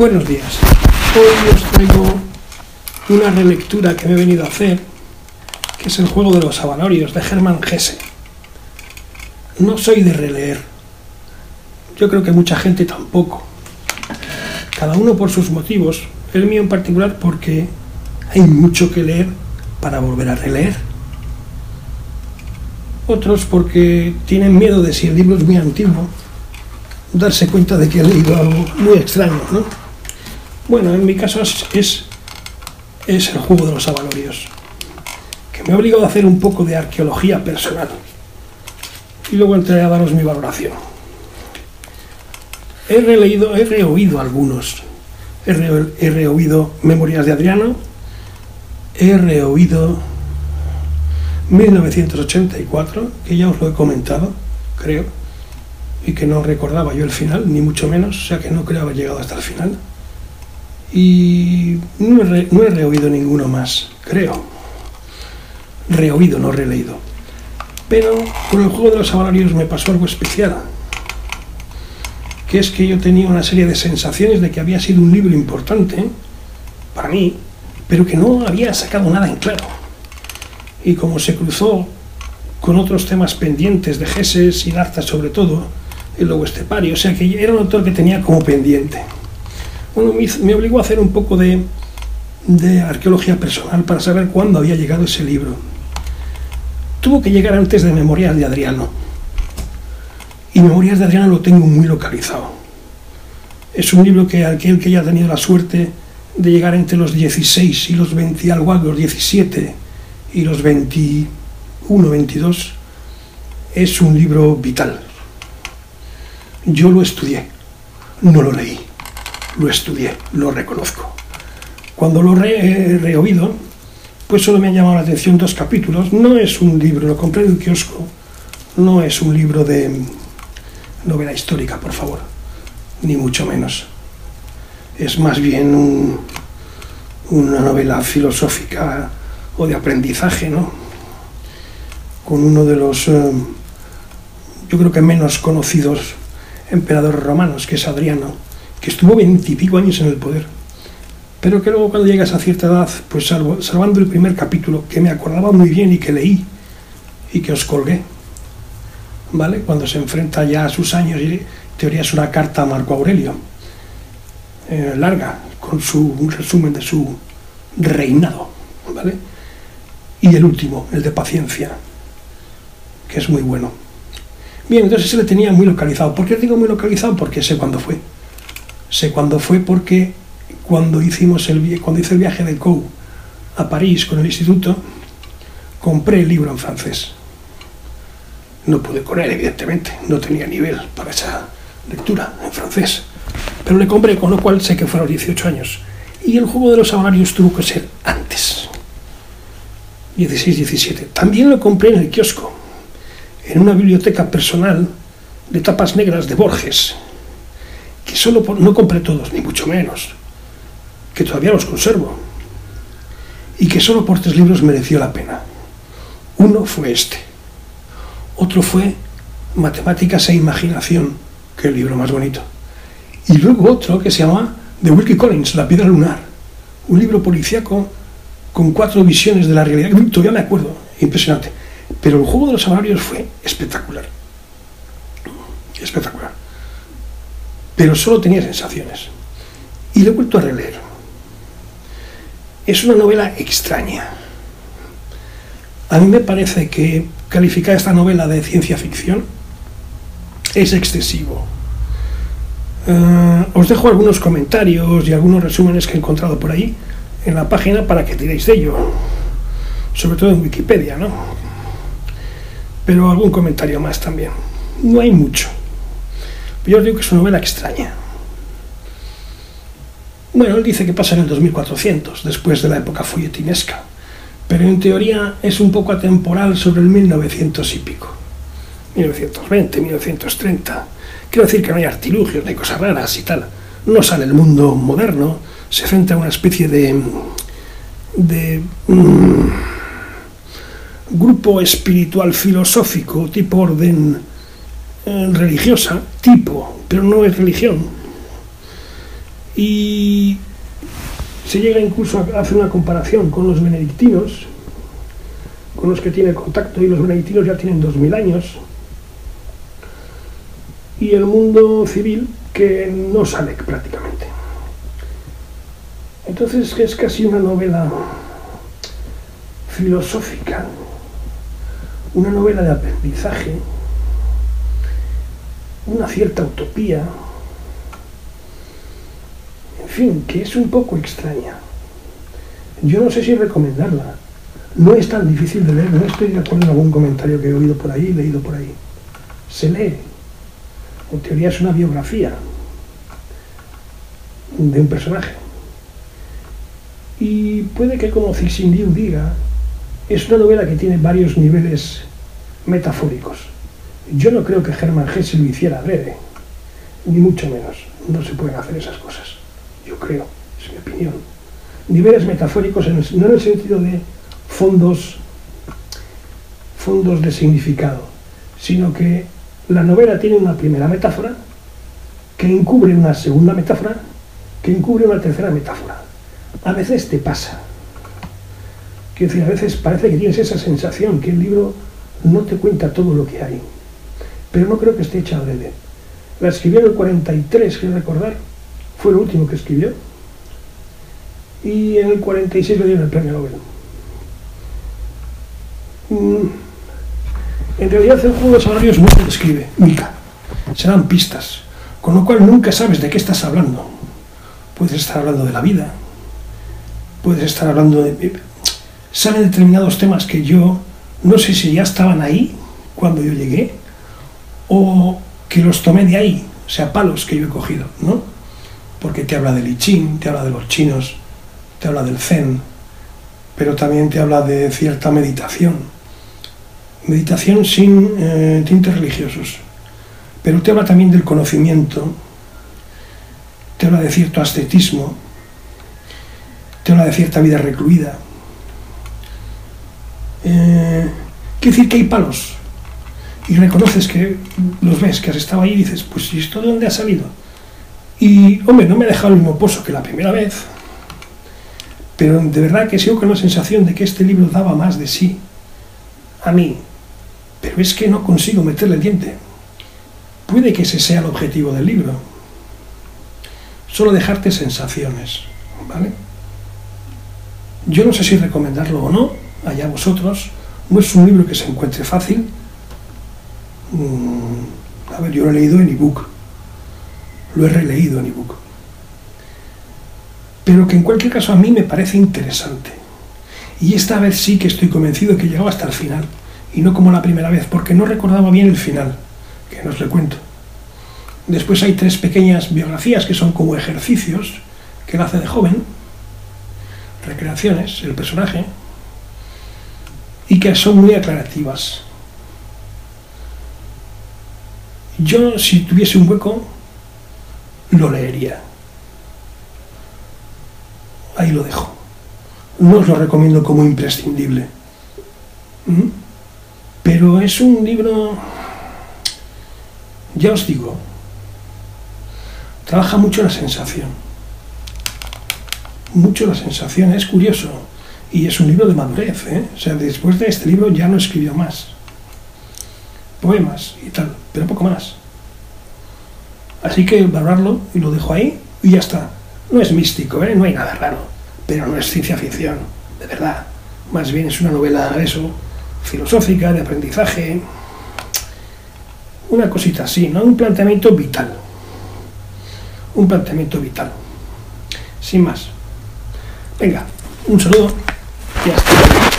Buenos días. Hoy os traigo una relectura que me he venido a hacer, que es el juego de los avalorios de Hermann Hesse. No soy de releer. Yo creo que mucha gente tampoco. Cada uno por sus motivos. El mío en particular porque hay mucho que leer para volver a releer. Otros porque tienen miedo de si el libro es muy antiguo, darse cuenta de que he leído algo muy extraño, ¿no? Bueno, en mi caso es, es, el juego de los avalorios, que me ha obligado a hacer un poco de arqueología personal. Y luego entraré a daros mi valoración. He releído, he reoído algunos. He, re- he reoído Memorias de Adriano, he reoído 1984, que ya os lo he comentado, creo, y que no recordaba yo el final, ni mucho menos, o sea que no creo haber llegado hasta el final. Y no he, no he reoído ninguno más, creo. Reoído, no releído. Pero con el juego de los avalorios me pasó algo especial, que es que yo tenía una serie de sensaciones de que había sido un libro importante para mí, pero que no había sacado nada en claro. Y como se cruzó con otros temas pendientes de Gesses y Larta sobre todo, el lobo estepario, o sea que era un autor que tenía como pendiente. Bueno, me, obligó a hacer un poco de, de arqueología personal para saber cuándo había llegado ese libro. Tuvo que llegar antes de Memorias de Adriano. Y Memorias de Adriano lo tengo muy localizado. Es un libro que aquel que haya tenido la suerte de llegar entre los 16 y los 20 y algo, los 17 y los 21, 22, es un libro vital. Yo lo estudié, no lo leí, lo estudié, lo reconozco. Cuando lo re- he reoído, pues solo me han llamado la atención dos capítulos. No es un libro, lo compré en un kiosco, no es un libro de novela histórica, por favor, ni mucho menos. Es más bien un- una novela filosófica o de aprendizaje, ¿no? Con uno de los, eh, yo creo que menos conocidos emperadores romanos, que es Adriano, que estuvo veintipico años en el poder, pero que luego cuando llegas a cierta edad, pues salvando el primer capítulo, que me acordaba muy bien y que leí y que os colgué, ¿vale? Cuando se enfrenta ya a sus años, y teoría es una carta a Marco Aurelio, eh, larga, con su, un resumen de su reinado, ¿vale? Y el último, el de paciencia, que es muy bueno. Bien, entonces ese le tenía muy localizado. ¿Por qué digo muy localizado? Porque sé cuándo fue. Sé cuándo fue porque cuando hicimos el cuando hice el viaje de COU a París con el instituto, compré el libro en francés. No pude con él, evidentemente, no tenía nivel para esa lectura en francés. Pero le compré, con lo cual sé que fue a los 18 años. Y el juego de los avalarios tuvo que ser antes. 16, 17. También lo compré en el kiosco, en una biblioteca personal de tapas negras de Borges, que solo por- no compré todos, ni mucho menos, que todavía los conservo, y que solo por tres libros mereció la pena. Uno fue este, otro fue Matemáticas e Imaginación, que el libro más bonito, y luego otro que se llama The Wilkie Collins, La Piedra Lunar, un libro policíaco con cuatro visiones de la realidad, que todavía me acuerdo, impresionante. Pero el juego de los avalorios fue espectacular. Espectacular. Pero solo tenía sensaciones. Y lo he vuelto a releer. Es una novela extraña. A mí me parece que calificar esta novela de ciencia ficción es excesivo. Eh, os dejo algunos comentarios y algunos resúmenes que he encontrado por ahí en la página para que tiréis de ello. Sobre todo en Wikipedia, ¿no? Pero algún comentario más también. No hay mucho. Yo os digo que es una novela extraña. Bueno, él dice que pasa en el 2400, después de la época folletinesca, pero en teoría es un poco atemporal sobre el 1900 y pico. 1920, 1930. Quiero decir que no hay artilugios, no hay cosas raras y tal. No sale el mundo moderno, se centra en una especie de. de. mm, grupo espiritual filosófico, tipo orden religiosa, tipo, pero no es religión. Y se llega incluso a hacer una comparación con los benedictinos, con los que tiene contacto, y los benedictinos ya tienen 2000 años, y el mundo civil que no sale prácticamente. Entonces es casi una novela filosófica, una novela de aprendizaje, una cierta utopía, en fin, que es un poco extraña. Yo no sé si recomendarla. No es tan difícil de leer, no estoy de acuerdo en algún comentario que he oído por ahí, leído por ahí. Se lee. En teoría es una biografía de un personaje. Y puede que como Cixin Liu diga, es una novela que tiene varios niveles metafóricos. Yo no creo que Hermann Hesse lo hiciera breve, ni mucho menos. No se pueden hacer esas cosas. Yo creo, es mi opinión. Niveles metafóricos, no en el sentido de fondos, fondos de significado, sino que la novela tiene una primera metáfora que encubre una segunda metáfora que encubre una tercera metáfora. A veces te pasa. Quiero decir, a veces parece que tienes esa sensación que el libro no te cuenta todo lo que hay. Pero no creo que esté hecha adrede. La escribió en el 43, quiero recordar. Fue lo último que escribió. Y en el 46 le dieron el premio Nobel. Mm. En realidad el juego de salarios no se describe, Mica. Se dan pistas, con lo cual nunca sabes de qué estás hablando. Puedes estar hablando de la vida, puedes estar hablando de... Salen determinados temas que yo no sé si ya estaban ahí cuando yo llegué o que los tomé de ahí, o sea, palos que yo he cogido, ¿no? Porque te habla del I Ching, te habla de los chinos, te habla del Zen, pero también te habla de cierta meditación. Meditación sin eh, tintes religiosos, pero te habla también del conocimiento, te habla de cierto ascetismo, te habla de cierta vida recluida. Eh, quiere decir que hay palos y reconoces que los ves, que has estado ahí y dices, pues ¿y esto de dónde ha salido? Y, hombre, no me ha dejado el mismo pozo que la primera vez, pero de verdad que sigo con la sensación de que este libro daba más de sí a mí, pero es que no consigo meterle el diente. Puede que ese sea el objetivo del libro, solo dejarte sensaciones, ¿vale? Yo no sé si recomendarlo o no, allá vosotros, no es un libro que se encuentre fácil. Mm, a ver, yo lo he leído en ebook, lo he releído en ebook, pero que en cualquier caso a mí me parece interesante. Y esta vez sí que estoy convencido de que llegaba hasta el final, y no como la primera vez, porque no recordaba bien el final, que no os le cuento. Después hay tres pequeñas biografías que son como ejercicios que él hace de joven, recreaciones, el personaje, y que son muy aclarativas. Yo, si tuviese un hueco, lo leería. Ahí lo dejo. No os lo recomiendo como imprescindible. ¿Mm? Pero es un libro, ya os digo, trabaja mucho la sensación. Mucho la sensación, es curioso. Y es un libro de madurez, ¿eh? O sea, después de este libro ya no escribió más. Poemas y tal, pero poco más. Así que valorarlo y lo dejo ahí y ya está. No es místico, ¿eh? no hay nada raro, pero no es ciencia ficción, de verdad. Más bien es una novela, eso, filosófica, de aprendizaje. Una cosita así, ¿no? Un planteamiento vital un planteamiento vital. Sin más. Venga, un saludo y hasta luego.